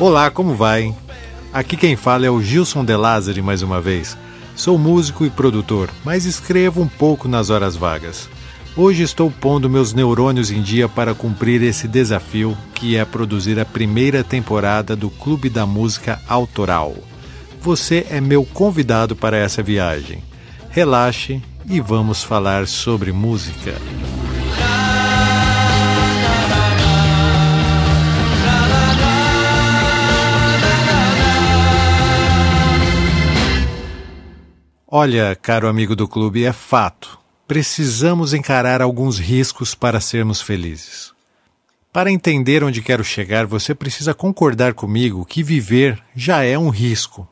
Olá, como vai? Aqui quem fala é o Gilson De Lázari mais uma vez. Sou músico e produtor, mas escrevo um pouco nas horas vagas. Hoje estou pondo meus neurônios em dia para cumprir esse desafio, que é produzir a primeira temporada do Clube da Música Autoral. Você é meu convidado para essa viagem. Relaxe e vamos falar sobre música. Olha, caro amigo do clube, é fato. Precisamos encarar alguns riscos para sermos felizes. Para entender onde quero chegar, você precisa concordar comigo que viver já é um risco.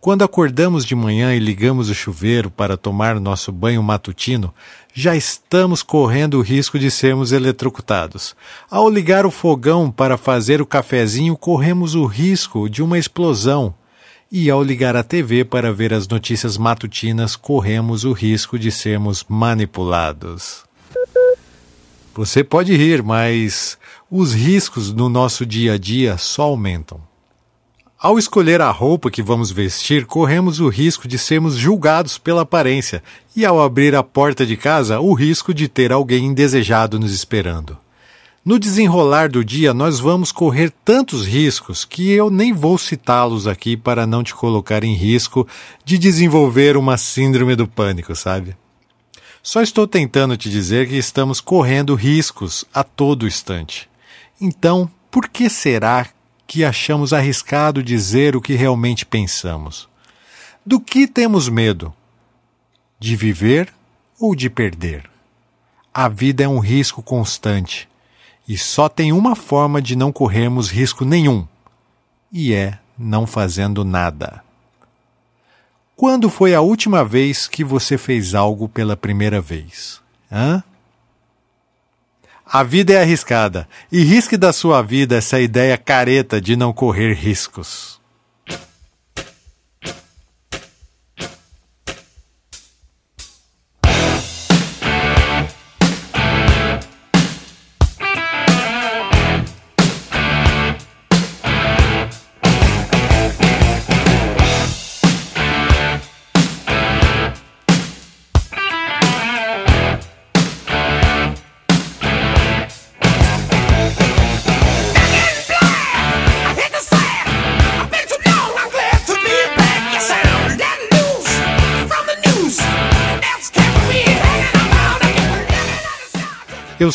Quando acordamos de manhã e ligamos o chuveiro para tomar nosso banho matutino, já estamos correndo o risco de sermos eletrocutados. Ao ligar o fogão para fazer o cafezinho, corremos o risco de uma explosão e ao ligar a TV para ver as notícias matutinas, corremos o risco de sermos manipulados. Você pode rir, mas os riscos no nosso dia a dia só aumentam. Ao escolher a roupa que vamos vestir, corremos o risco de sermos julgados pela aparência, e ao abrir a porta de casa, o risco de ter alguém indesejado nos esperando. No desenrolar do dia, nós vamos correr tantos riscos que eu nem vou citá-los aqui para não te colocar em risco de desenvolver uma síndrome do pânico, sabe? Só estou tentando te dizer que estamos correndo riscos a todo instante. Então, por que será que achamos arriscado dizer o que realmente pensamos? Do que temos medo? De viver ou de perder? A vida é um risco constante e só tem uma forma de não corrermos risco nenhum, e é não fazendo nada. Quando foi a última vez que você fez algo pela primeira vez? Hã? A vida é arriscada, e risque da sua vida essa ideia careta de não correr riscos.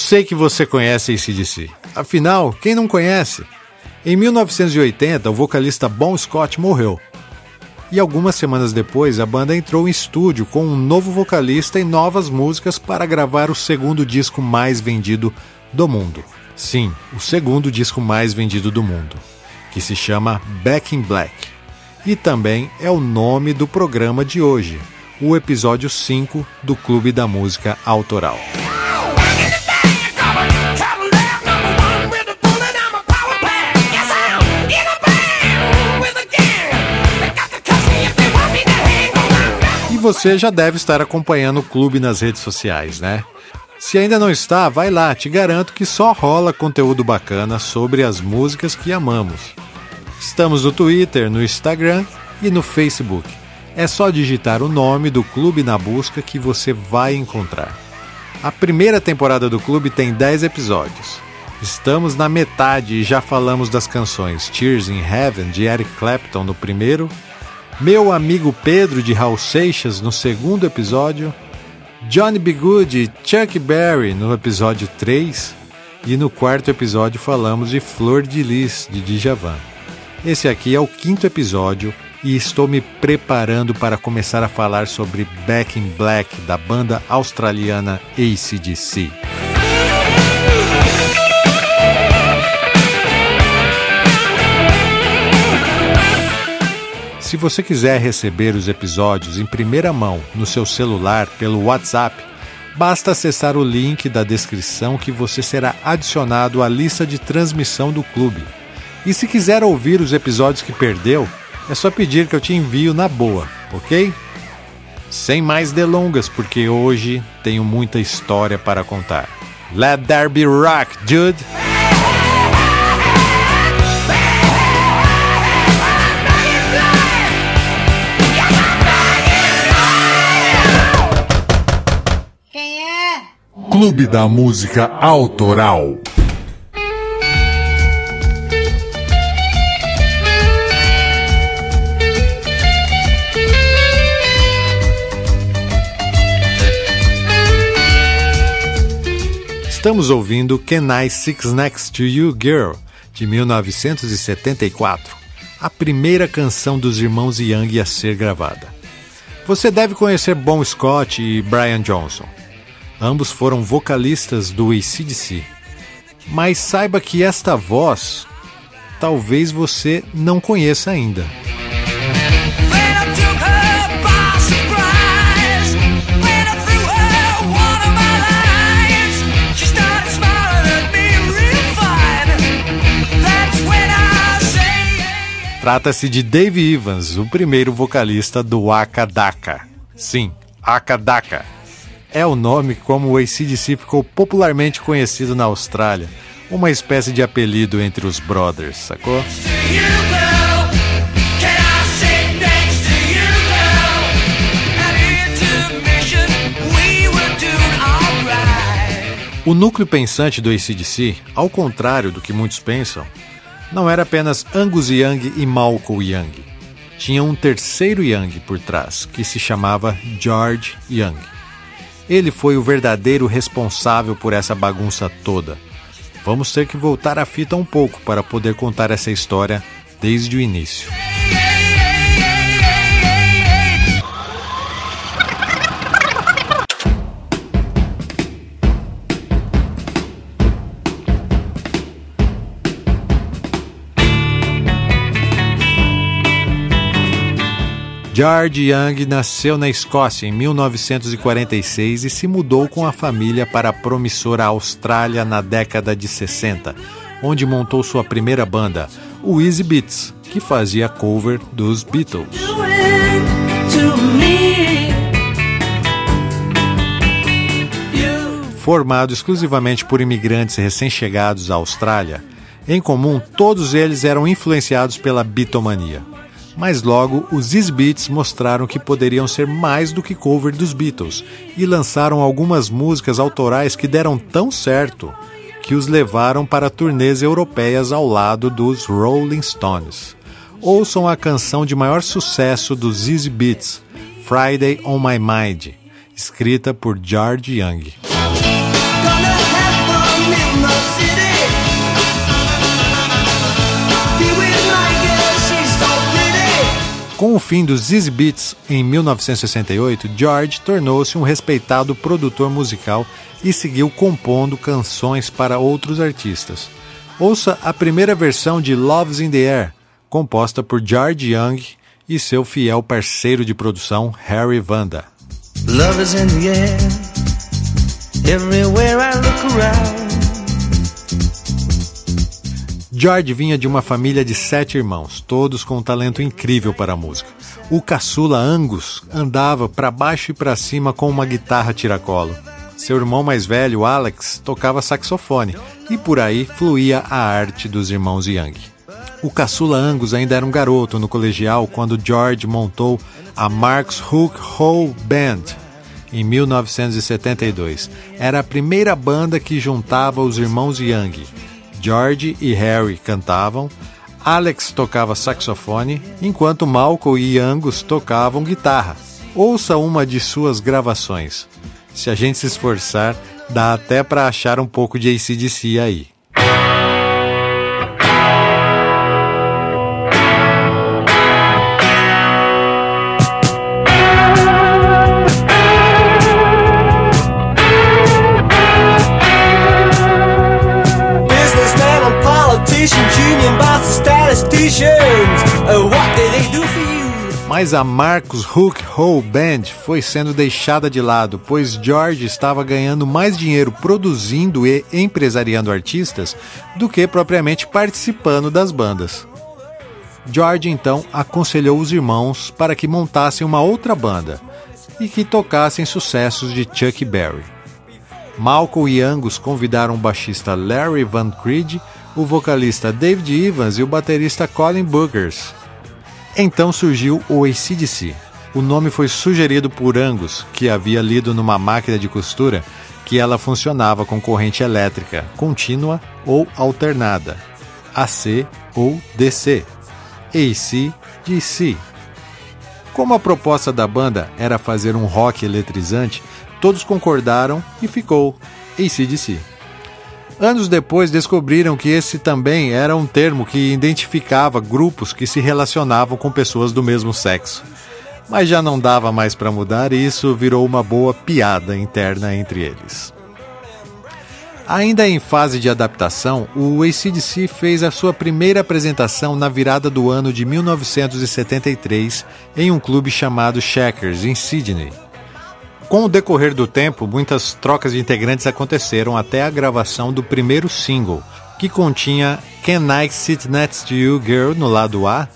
Sei que você conhece ACDC. Afinal, quem não conhece? Em 1980, o vocalista Bon Scott morreu. E algumas semanas depois, a banda entrou em estúdio com um novo vocalista e novas músicas para gravar o segundo disco mais vendido do mundo. Sim, o segundo disco mais vendido do mundo, que se chama Back in Black. E também é o nome do programa de hoje, o episódio 5 do Clube da Música Autoral. Você já deve estar acompanhando o clube nas redes sociais, né? Se ainda não está, vai lá, te garanto que só rola conteúdo bacana sobre as músicas que amamos. Estamos no Twitter, no Instagram e no Facebook. É só digitar o nome do clube na busca que você vai encontrar. A primeira temporada do clube tem 10 episódios. Estamos na metade e já falamos das canções Tears in Heaven de Eric Clapton no primeiro, Meu Amigo Pedro de Raul Seixas no segundo episódio, Johnny B. Good e Chuck Berry no episódio 3 e no quarto episódio falamos de Flor de Lis de Djavan. Esse aqui é o quinto episódio e estou me preparando para começar a falar sobre Back in Black da banda australiana ACDC. Se você quiser receber os episódios em primeira mão no seu celular pelo WhatsApp, basta acessar o link da descrição que você será adicionado à lista de transmissão do clube. E se quiser ouvir os episódios que perdeu, é só pedir que eu te envio na boa, ok? Sem mais delongas, porque hoje tenho muita história para contar. Let there be rock, dude! Clube da Música Autoral. Estamos ouvindo Can I Six Next to You Girl, de 1974, a primeira canção dos irmãos Young a ser gravada. Você deve conhecer Bon Scott e Brian Johnson. Ambos foram vocalistas do ACDC. Mas saiba que esta voz talvez você não conheça ainda. Trata-se de Dave Evans, o primeiro vocalista do Akadaka. Sim, Akadaka é o nome como o ACDC ficou popularmente conhecido na Austrália, uma espécie de apelido entre os brothers, sacou? O núcleo pensante do ACDC, ao contrário do que muitos pensam, não era apenas Angus Young e Malcolm Young. Tinha um terceiro Young por trás, que se chamava George Young. Ele foi o verdadeiro responsável por essa bagunça toda. Vamos ter que voltar a fita um pouco para poder contar essa história desde o início. George Young nasceu na Escócia em 1946 e se mudou com a família para a promissora Austrália na década de 60, onde montou sua primeira banda, o Easy Beats, que fazia cover dos Beatles. Formado exclusivamente por imigrantes recém-chegados à Austrália, em comum todos eles eram influenciados pela bitomania mas logo os Beats mostraram que poderiam ser mais do que cover dos Beatles e lançaram algumas músicas autorais que deram tão certo que os levaram para turnês europeias ao lado dos Rolling Stones. Ouçam a canção de maior sucesso dos Easy Beats, Friday on My Mind, escrita por George Young. Com o fim dos Easy Beats em 1968, George tornou-se um respeitado produtor musical e seguiu compondo canções para outros artistas. Ouça a primeira versão de Love's in the Air, composta por George Young e seu fiel parceiro de produção Harry Vanda. Love is in the air, everywhere I look around. George vinha de uma família de sete irmãos, todos com um talento incrível para a música. O caçula Angus andava para baixo e para cima com uma guitarra tiracolo. Seu irmão mais velho, Alex, tocava saxofone e por aí fluía a arte dos irmãos Young. O caçula Angus ainda era um garoto no colegial quando George montou a Marks Hook Hole Band em 1972. Era a primeira banda que juntava os irmãos Young George e Harry cantavam, Alex tocava saxofone, enquanto Malcolm e Angus tocavam guitarra. Ouça uma de suas gravações. Se a gente se esforçar, dá até para achar um pouco de ACDC aí. Mas a Marcus Hook Hole Band foi sendo deixada de lado, pois George estava ganhando mais dinheiro produzindo e empresariando artistas do que propriamente participando das bandas. George então aconselhou os irmãos para que montassem uma outra banda e que tocassem sucessos de Chuck Berry. Malcolm e Angus convidaram o baixista Larry Van Creed, o vocalista David Evans e o baterista Colin Boogers então surgiu o ACDC. O nome foi sugerido por Angus, que havia lido numa máquina de costura que ela funcionava com corrente elétrica contínua ou alternada, AC ou DC, AC/DC. Como a proposta da banda era fazer um rock eletrizante, todos concordaram e ficou ACDC. Anos depois descobriram que esse também era um termo que identificava grupos que se relacionavam com pessoas do mesmo sexo. Mas já não dava mais para mudar e isso virou uma boa piada interna entre eles. Ainda em fase de adaptação, o ACDC fez a sua primeira apresentação na virada do ano de 1973 em um clube chamado Checkers, em Sydney. Com o decorrer do tempo, muitas trocas de integrantes aconteceram até a gravação do primeiro single, que continha Can I Sit Next to You Girl no lado A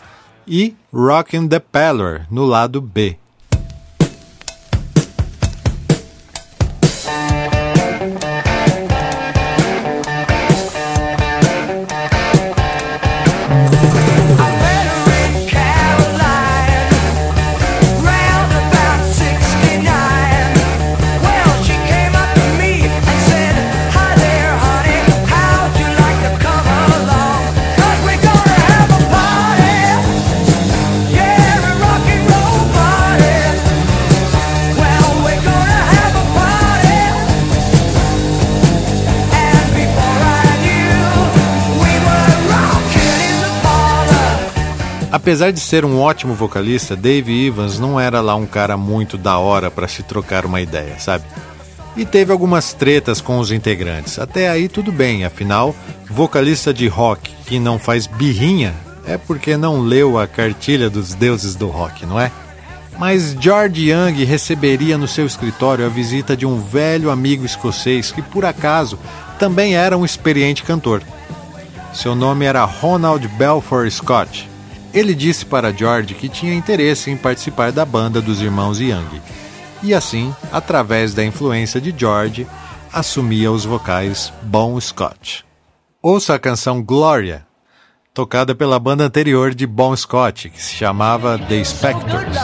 e Rockin' the Pallor no lado B. Apesar de ser um ótimo vocalista, Dave Evans não era lá um cara muito da hora para se trocar uma ideia, sabe? E teve algumas tretas com os integrantes. Até aí tudo bem, afinal, vocalista de rock que não faz birrinha é porque não leu a cartilha dos deuses do rock, não é? Mas George Young receberia no seu escritório a visita de um velho amigo escocês que, por acaso, também era um experiente cantor. Seu nome era Ronald Belfort Scott ele disse para George que tinha interesse em participar da banda dos irmãos Young, e assim, através da influência de George, assumia os vocais Bon Scott. Ouça a canção Gloria, tocada pela banda anterior de Bon Scott, que se chamava The Spectors.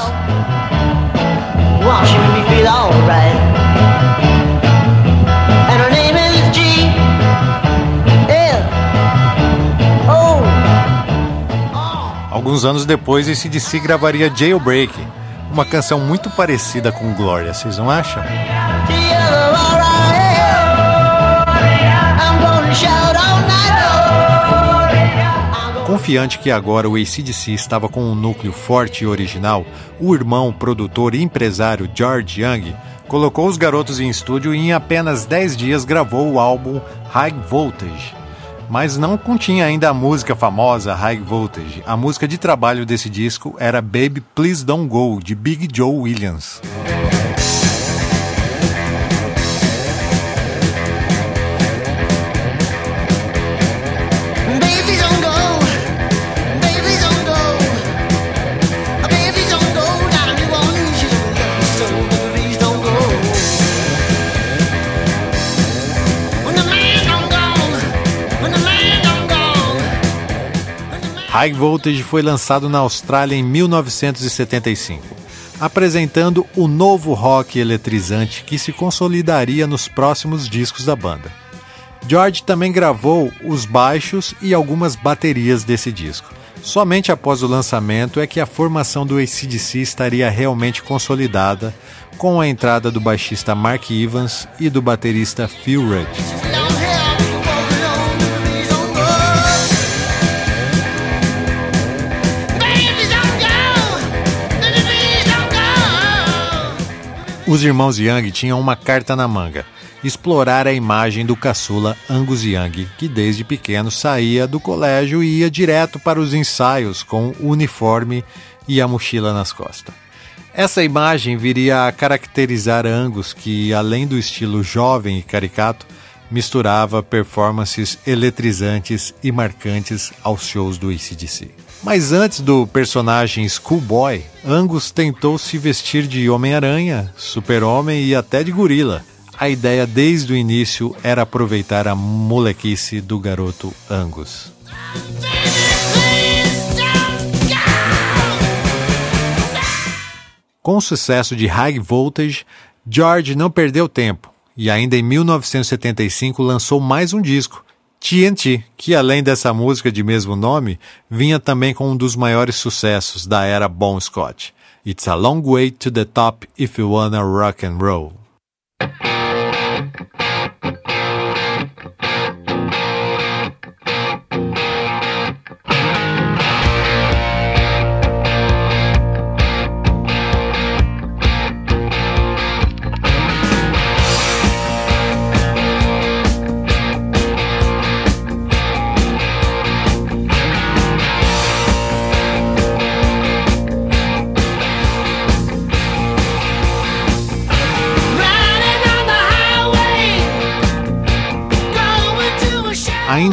Alguns anos depois, esse DC gravaria Jailbreak, uma canção muito parecida com Gloria, vocês não acham? Confiante que agora o ACDC estava com um núcleo forte e original, o irmão, produtor e empresário George Young colocou os garotos em estúdio e em apenas 10 dias gravou o álbum High Voltage, mas não continha ainda a música famosa High Voltage. A música de trabalho desse disco era Baby Please Don't Go, de Big Joe Williams. High Voltage foi lançado na Austrália em 1975, apresentando o novo rock eletrizante que se consolidaria nos próximos discos da banda. George também gravou os baixos e algumas baterias desse disco. Somente após o lançamento é que a formação do ACDC estaria realmente consolidada, com a entrada do baixista Mark Evans e do baterista Phil Rudd. Os irmãos Young tinham uma carta na manga explorar a imagem do caçula Angus Young, que desde pequeno saía do colégio e ia direto para os ensaios com o uniforme e a mochila nas costas. Essa imagem viria a caracterizar Angus, que além do estilo jovem e caricato, misturava performances eletrizantes e marcantes aos shows do ACDC. Mas antes do personagem Schoolboy, Angus tentou se vestir de Homem-Aranha, Super-Homem e até de gorila, a ideia desde o início era aproveitar a molequice do garoto Angus. Com o sucesso de High Voltage, George não perdeu tempo e ainda em 1975 lançou mais um disco, TNT, que além dessa música de mesmo nome, vinha também com um dos maiores sucessos da era Bon Scott. It's a long way to the top if you wanna rock and roll.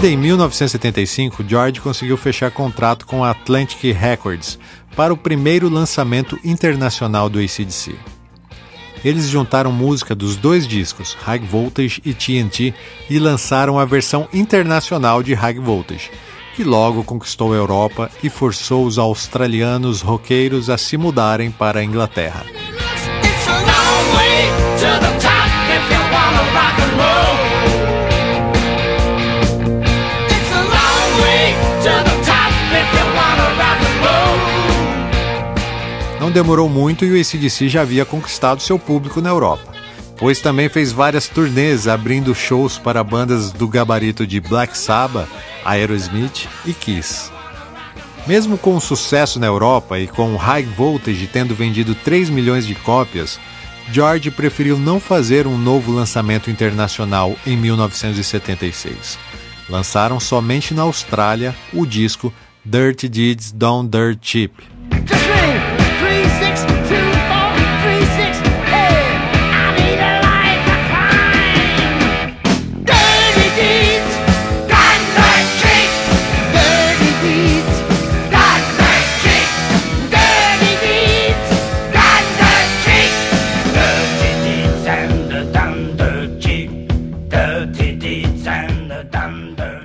Ainda em 1975, George conseguiu fechar contrato com a Atlantic Records para o primeiro lançamento internacional do ACDC. Eles juntaram música dos dois discos, High Voltage e TNT, e lançaram a versão internacional de High Voltage, que logo conquistou a Europa e forçou os australianos roqueiros a se mudarem para a Inglaterra. Demorou muito e o ACDC já havia conquistado seu público na Europa, pois também fez várias turnês abrindo shows para bandas do gabarito de Black Sabbath, Aerosmith e Kiss. Mesmo com o sucesso na Europa e com o High Voltage tendo vendido 3 milhões de cópias, George preferiu não fazer um novo lançamento internacional em 1976. Lançaram somente na Austrália o disco Dirty Deeds Done Dirt Cheap.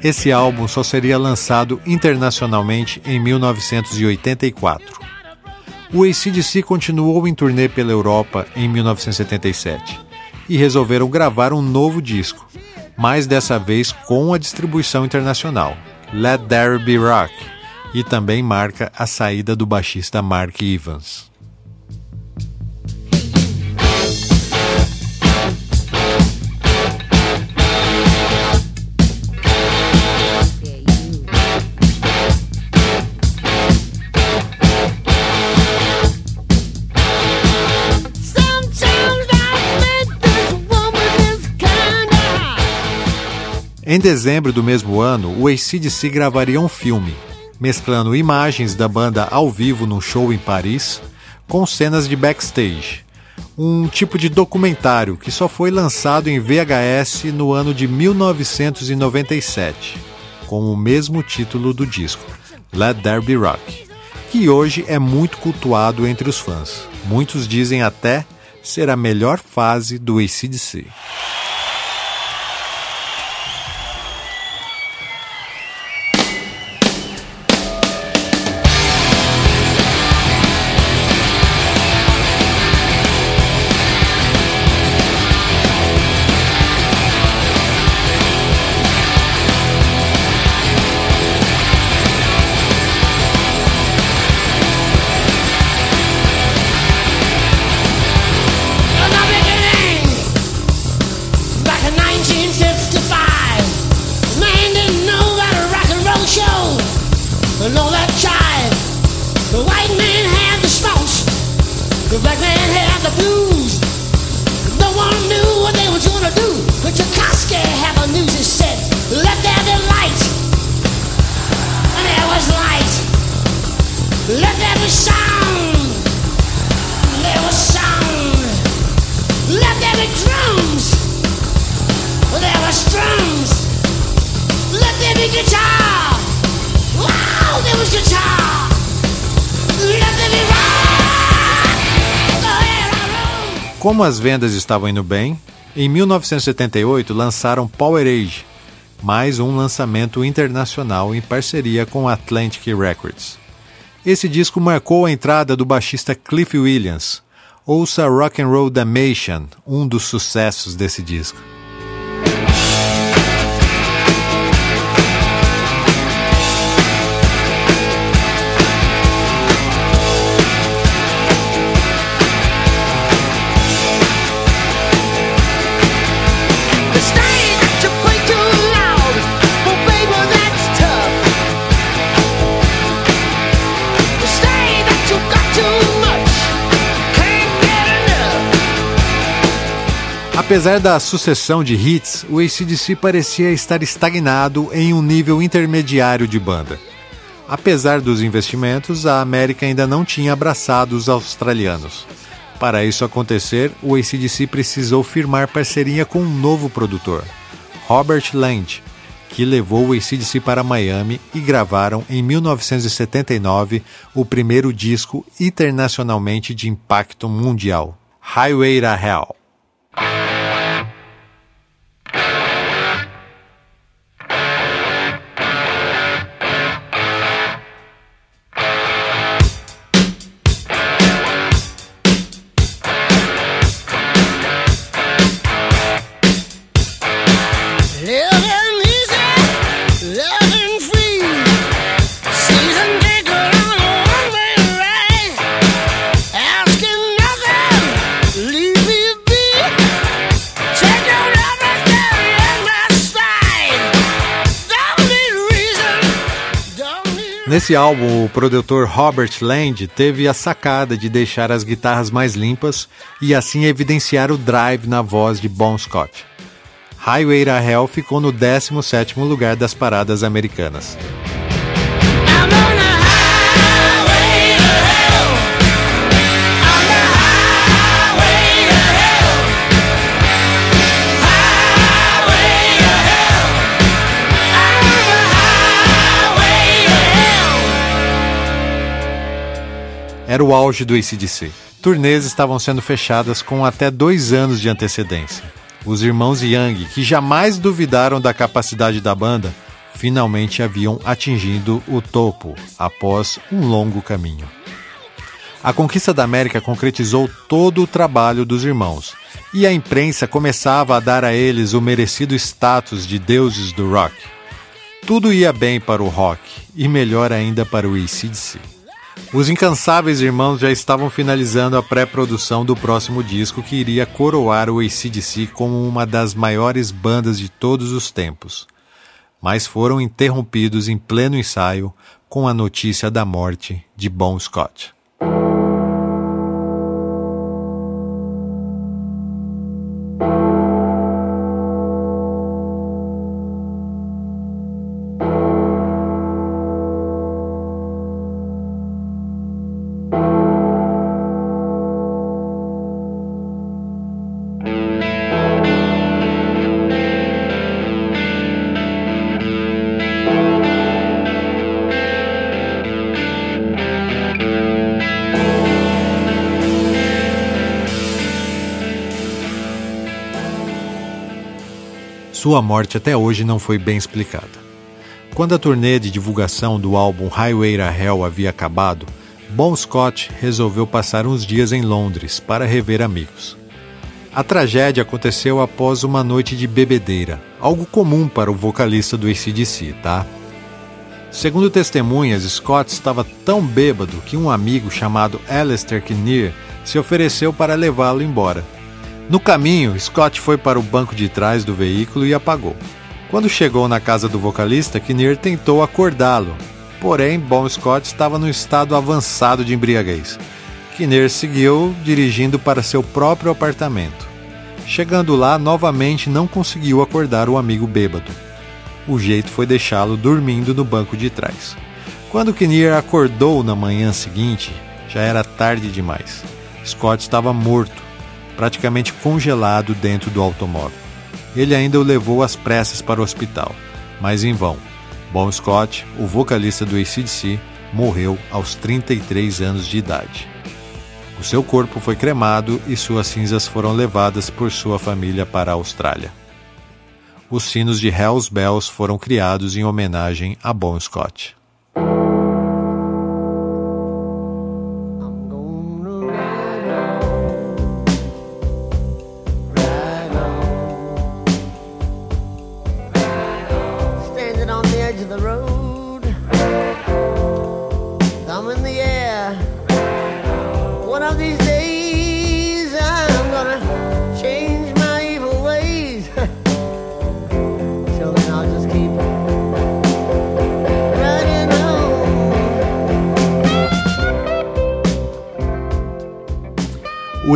Esse álbum só seria lançado internacionalmente em 1984. O ACDC continuou em turnê pela Europa em 1977 e resolveram gravar um novo disco, mas dessa vez com a distribuição internacional, Let There Be Rock, e também marca a saída do baixista Mark Evans. Em dezembro do mesmo ano, o ACDC gravaria um filme, mesclando imagens da banda ao vivo num show em Paris com cenas de backstage. Um tipo de documentário que só foi lançado em VHS no ano de 1997, com o mesmo título do disco, Let There Be Rock, que hoje é muito cultuado entre os fãs. Muitos dizem até ser a melhor fase do ACDC. Como as vendas estavam indo bem, em 1978 lançaram Power Age, mais um lançamento internacional em parceria com Atlantic Records. Esse disco marcou a entrada do baixista Cliff Williams. Ouça Rock and Roll Damnation, um dos sucessos desse disco. Apesar da sucessão de hits, o ACDC parecia estar estagnado em um nível intermediário de banda. Apesar dos investimentos, a América ainda não tinha abraçado os australianos. Para isso acontecer, o ACDC precisou firmar parceria com um novo produtor, Robert Land, que levou o ACDC para Miami e gravaram em 1979 o primeiro disco internacionalmente de impacto mundial, Highway to Hell. Nesse álbum, o produtor Robert Land teve a sacada de deixar as guitarras mais limpas e assim evidenciar o drive na voz de Bon Scott. Highway to Hell ficou no 17º lugar das paradas americanas. Era o auge do ACDC. Turnês estavam sendo fechadas com até dois anos de antecedência. Os irmãos Young, que jamais duvidaram da capacidade da banda, finalmente haviam atingido o topo após um longo caminho. A conquista da América concretizou todo o trabalho dos irmãos, e a imprensa começava a dar a eles o merecido status de deuses do rock. Tudo ia bem para o rock, e melhor ainda para o ACDC. Os incansáveis irmãos já estavam finalizando a pré-produção do próximo disco que iria coroar o ACDC como uma das maiores bandas de todos os tempos. Mas foram interrompidos em pleno ensaio com a notícia da morte de Bon Scott. Sua morte até hoje não foi bem explicada. Quando a turnê de divulgação do álbum Highway to Hell havia acabado, Bon Scott resolveu passar uns dias em Londres para rever amigos. A tragédia aconteceu após uma noite de bebedeira, algo comum para o vocalista do ACDC, tá? Segundo testemunhas, Scott estava tão bêbado que um amigo chamado Alistair Kinnear se ofereceu para levá-lo embora. No caminho, Scott foi para o banco de trás do veículo e apagou. Quando chegou na casa do vocalista, Kinnear tentou acordá-lo, Porém, Bon Scott estava no estado avançado de embriaguez. Kinnear seguiu dirigindo para seu próprio apartamento. Chegando lá, novamente não conseguiu acordar o amigo bêbado. O jeito foi deixá-lo dormindo no banco de trás. Quando Kinnear acordou na manhã seguinte, já era tarde demais. Scott estava morto, praticamente congelado dentro do automóvel. Ele ainda o levou às pressas para o hospital, mas em vão. Bon Scott, o vocalista do ACDC, morreu aos 33 anos de idade. O seu corpo foi cremado e suas cinzas foram levadas por sua família para a Austrália. Os sinos de Hells Bells foram criados em homenagem a Bon Scott.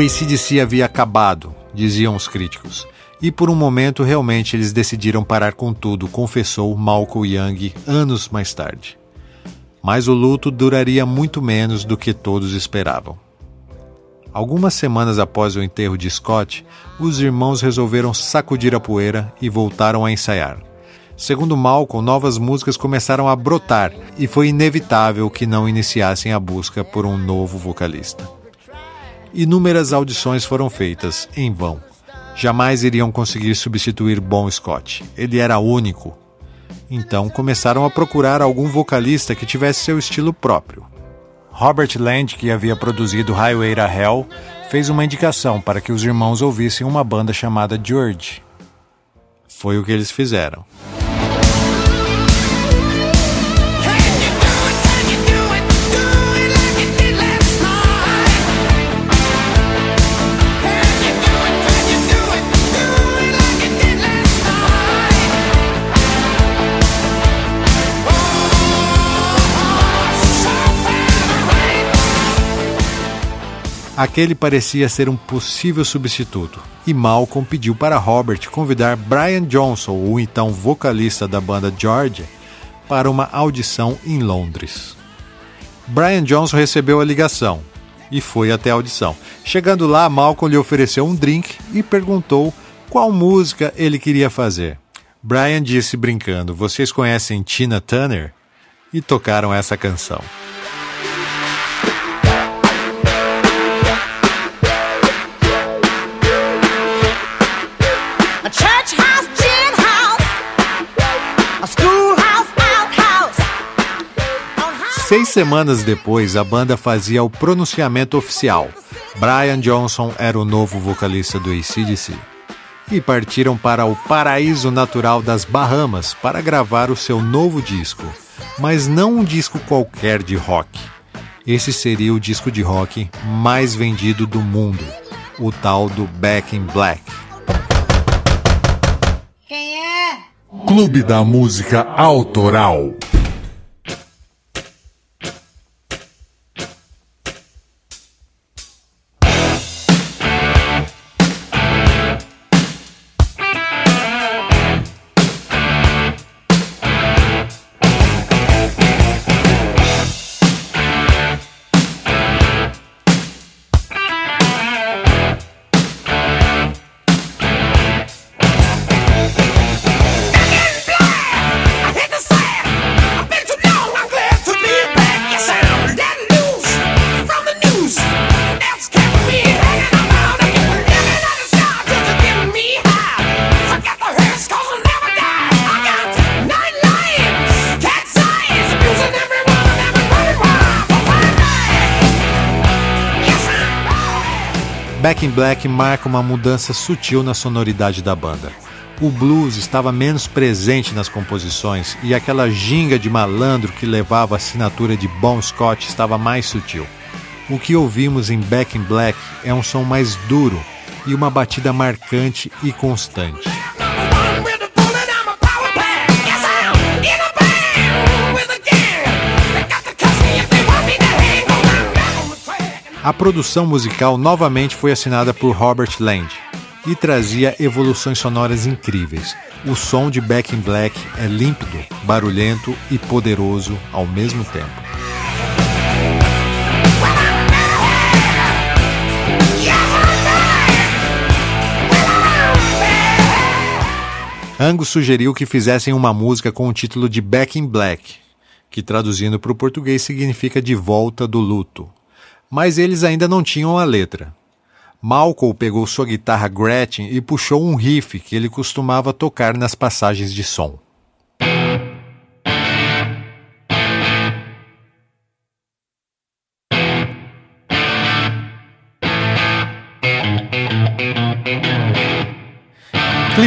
ACDC havia acabado, diziam os críticos. E por um momento realmente eles decidiram parar com tudo, confessou Malcolm Young anos mais tarde. Mas o luto duraria muito menos do que todos esperavam. Algumas semanas após o enterro de Scott, os irmãos resolveram sacudir a poeira e voltaram a ensaiar. Segundo Malcolm, novas músicas começaram a brotar e foi inevitável que não iniciassem a busca por um novo vocalista. Inúmeras audições foram feitas, em vão. Jamais iriam conseguir substituir Bon Scott. Ele era único. Então começaram a procurar algum vocalista que tivesse seu estilo próprio. Robert Land, que havia produzido Highway to Hell, fez uma indicação para que os irmãos ouvissem uma banda chamada George. Foi o que eles fizeram. Aquele parecia ser um possível substituto, e Malcolm pediu para Robert convidar Brian Johnson, o então vocalista da banda Georgia, para uma audição em Londres. Brian Johnson recebeu a ligação e foi até a audição. Chegando lá, Malcolm lhe ofereceu um drink e perguntou qual música ele queria fazer. Brian disse brincando: Vocês conhecem Tina Turner? E tocaram essa canção. Seis semanas depois, a banda fazia o pronunciamento oficial. Brian Johnson era o novo vocalista do ACDC. E partiram para o paraíso natural das Bahamas para gravar o seu novo disco. Mas não um disco qualquer de rock. Esse seria o disco de rock mais vendido do mundo, o tal do Back in Black. Quem é? Clube da Música Autoral. Back in Black marca uma mudança sutil na sonoridade da banda. O blues estava menos presente nas composições e aquela ginga de malandro que levava a assinatura de Bon Scott estava mais sutil. O que ouvimos em Back in Black é um som mais duro e uma batida marcante e constante. A produção musical novamente foi assinada por Robert Land e trazia evoluções sonoras incríveis. O som de Back in Black é límpido, barulhento e poderoso ao mesmo tempo. Angus sugeriu que fizessem uma música com o título de Back in Black, que traduzindo para o português significa de volta do luto. Mas eles ainda não tinham a letra. Malcolm pegou sua guitarra Gretchen e puxou um riff que ele costumava tocar nas passagens de som.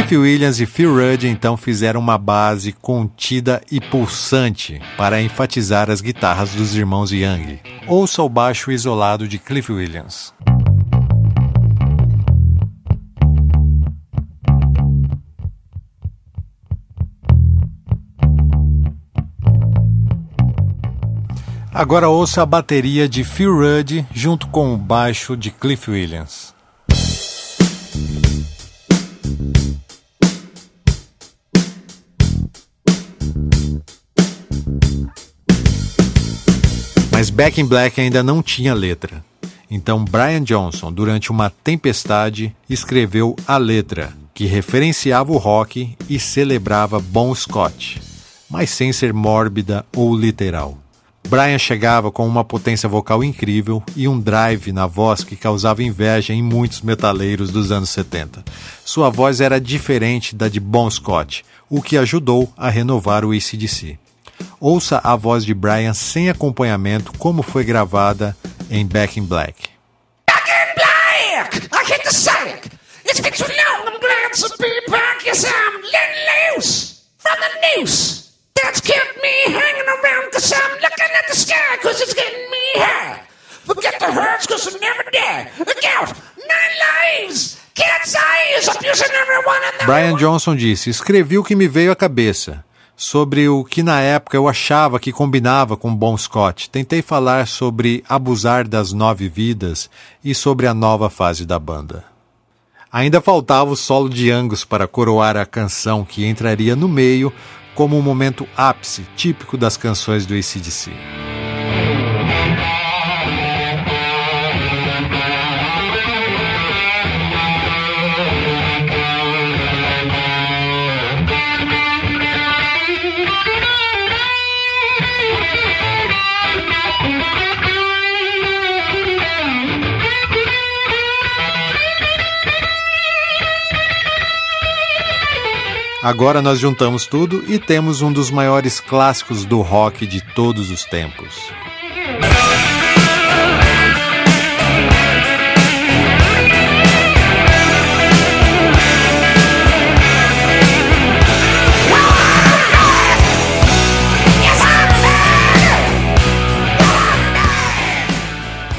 Cliff Williams e Phil Rudd então fizeram uma base contida e pulsante para enfatizar as guitarras dos irmãos Young. Ouça o baixo isolado de Cliff Williams. Agora ouça a bateria de Phil Rudd junto com o baixo de Cliff Williams. Back in Black ainda não tinha letra. Então Brian Johnson, durante uma tempestade, escreveu a letra, que referenciava o rock e celebrava Bon Scott, mas sem ser mórbida ou literal. Brian chegava com uma potência vocal incrível e um drive na voz que causava inveja em muitos metaleiros dos anos 70. Sua voz era diferente da de Bon Scott, o que ajudou a renovar o ACDC. Ouça a voz de Brian sem acompanhamento, como foi gravada em Back in Black. Back in Black! I sack! It's been too long, I'm glad to be back. Yes, I'm letting loose from the noose that's kept me hanging around. Cause I'm looking at the sky, cause it's getting me high. Forget the hurts, cause I never. Look out! Nine lives! Brian Johnson disse: Escrevi o que me veio à cabeça sobre o que na época eu achava que combinava com Bon Scott. Tentei falar sobre abusar das nove vidas e sobre a nova fase da banda. Ainda faltava o solo de Angus para coroar a canção que entraria no meio como um momento ápice típico das canções do ACDC. Agora nós juntamos tudo e temos um dos maiores clássicos do rock de todos os tempos.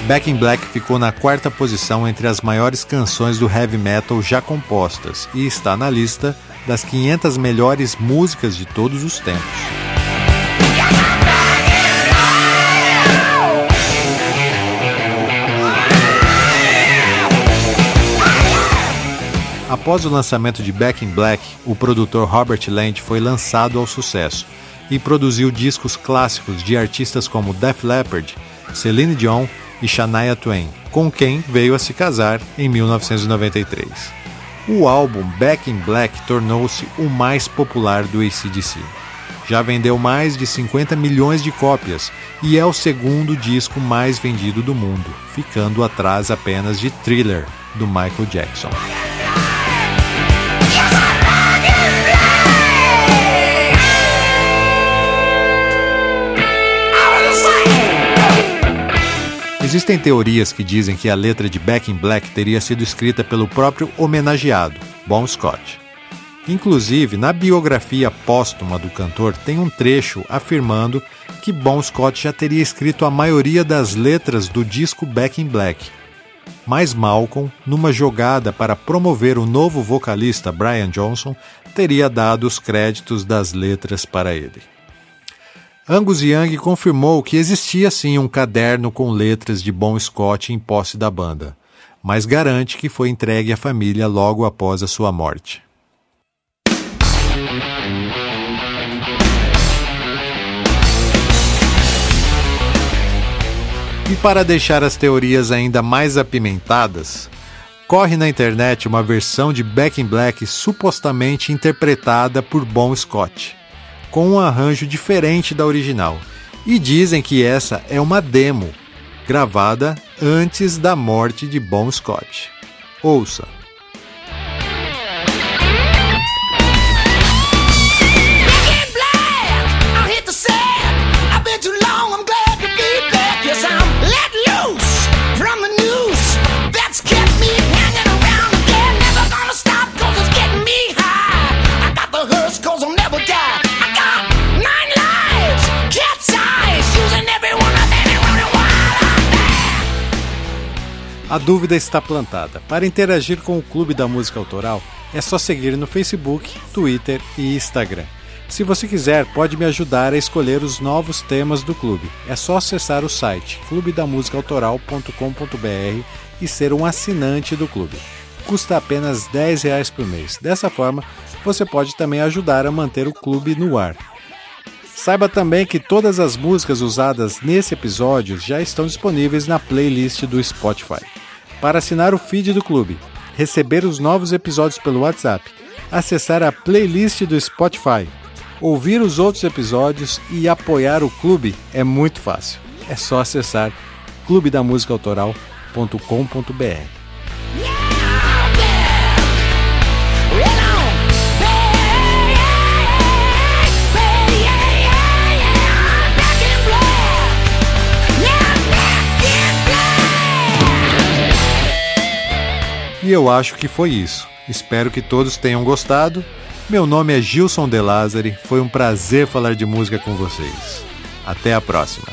Back in Black ficou na quarta posição entre as maiores canções do heavy metal já compostas e está na lista das 500 melhores músicas de todos os tempos. Após o lançamento de Back in Black, o produtor Robert Land foi lançado ao sucesso e produziu discos clássicos de artistas como Def Leppard, Celine Dion e Shania Twain, com quem veio a se casar em 1993. O álbum Back in Black tornou-se o mais popular do ACDC. Já vendeu mais de 50 milhões de cópias e é o segundo disco mais vendido do mundo, ficando atrás apenas de Thriller, do Michael Jackson. Existem teorias que dizem que a letra de Back in Black teria sido escrita pelo próprio homenageado, Bon Scott. Inclusive, na biografia póstuma do cantor tem um trecho afirmando que Bon Scott já teria escrito a maioria das letras do disco Back in Black. Mas Malcolm, numa jogada para promover o novo vocalista Brian Johnson, teria dado os créditos das letras para ele. Angus Young confirmou que existia sim um caderno com letras de Bon Scott em posse da banda, mas garante que foi entregue à família logo após a sua morte. E para deixar as teorias ainda mais apimentadas, corre na internet uma versão de Back in Black supostamente interpretada por Bon Scott com um arranjo diferente da original. E dizem que essa é uma demo, gravada antes da morte de Bon Scott. Ouça. A dúvida está plantada. Para interagir com o Clube da Música Autoral, é só seguir no Facebook, Twitter e Instagram. Se você quiser, pode me ajudar a escolher os novos temas do clube. É só acessar o site clubedamusicaautoral.com.br e ser um assinante do clube. Custa apenas R$ 10 por mês. Dessa forma, você pode também ajudar a manter o clube no ar. Saiba também que todas as músicas usadas nesse episódio já estão disponíveis na playlist do Spotify. Para assinar o feed do clube, receber os novos episódios pelo WhatsApp, acessar a playlist do Spotify, ouvir os outros episódios e apoiar o clube é muito fácil. É só acessar clubedamusicaautoral.com.br. E eu acho que foi isso. Espero que todos tenham gostado. Meu nome é Gilson De Lázari, foi um prazer falar de música com vocês. Até a próxima.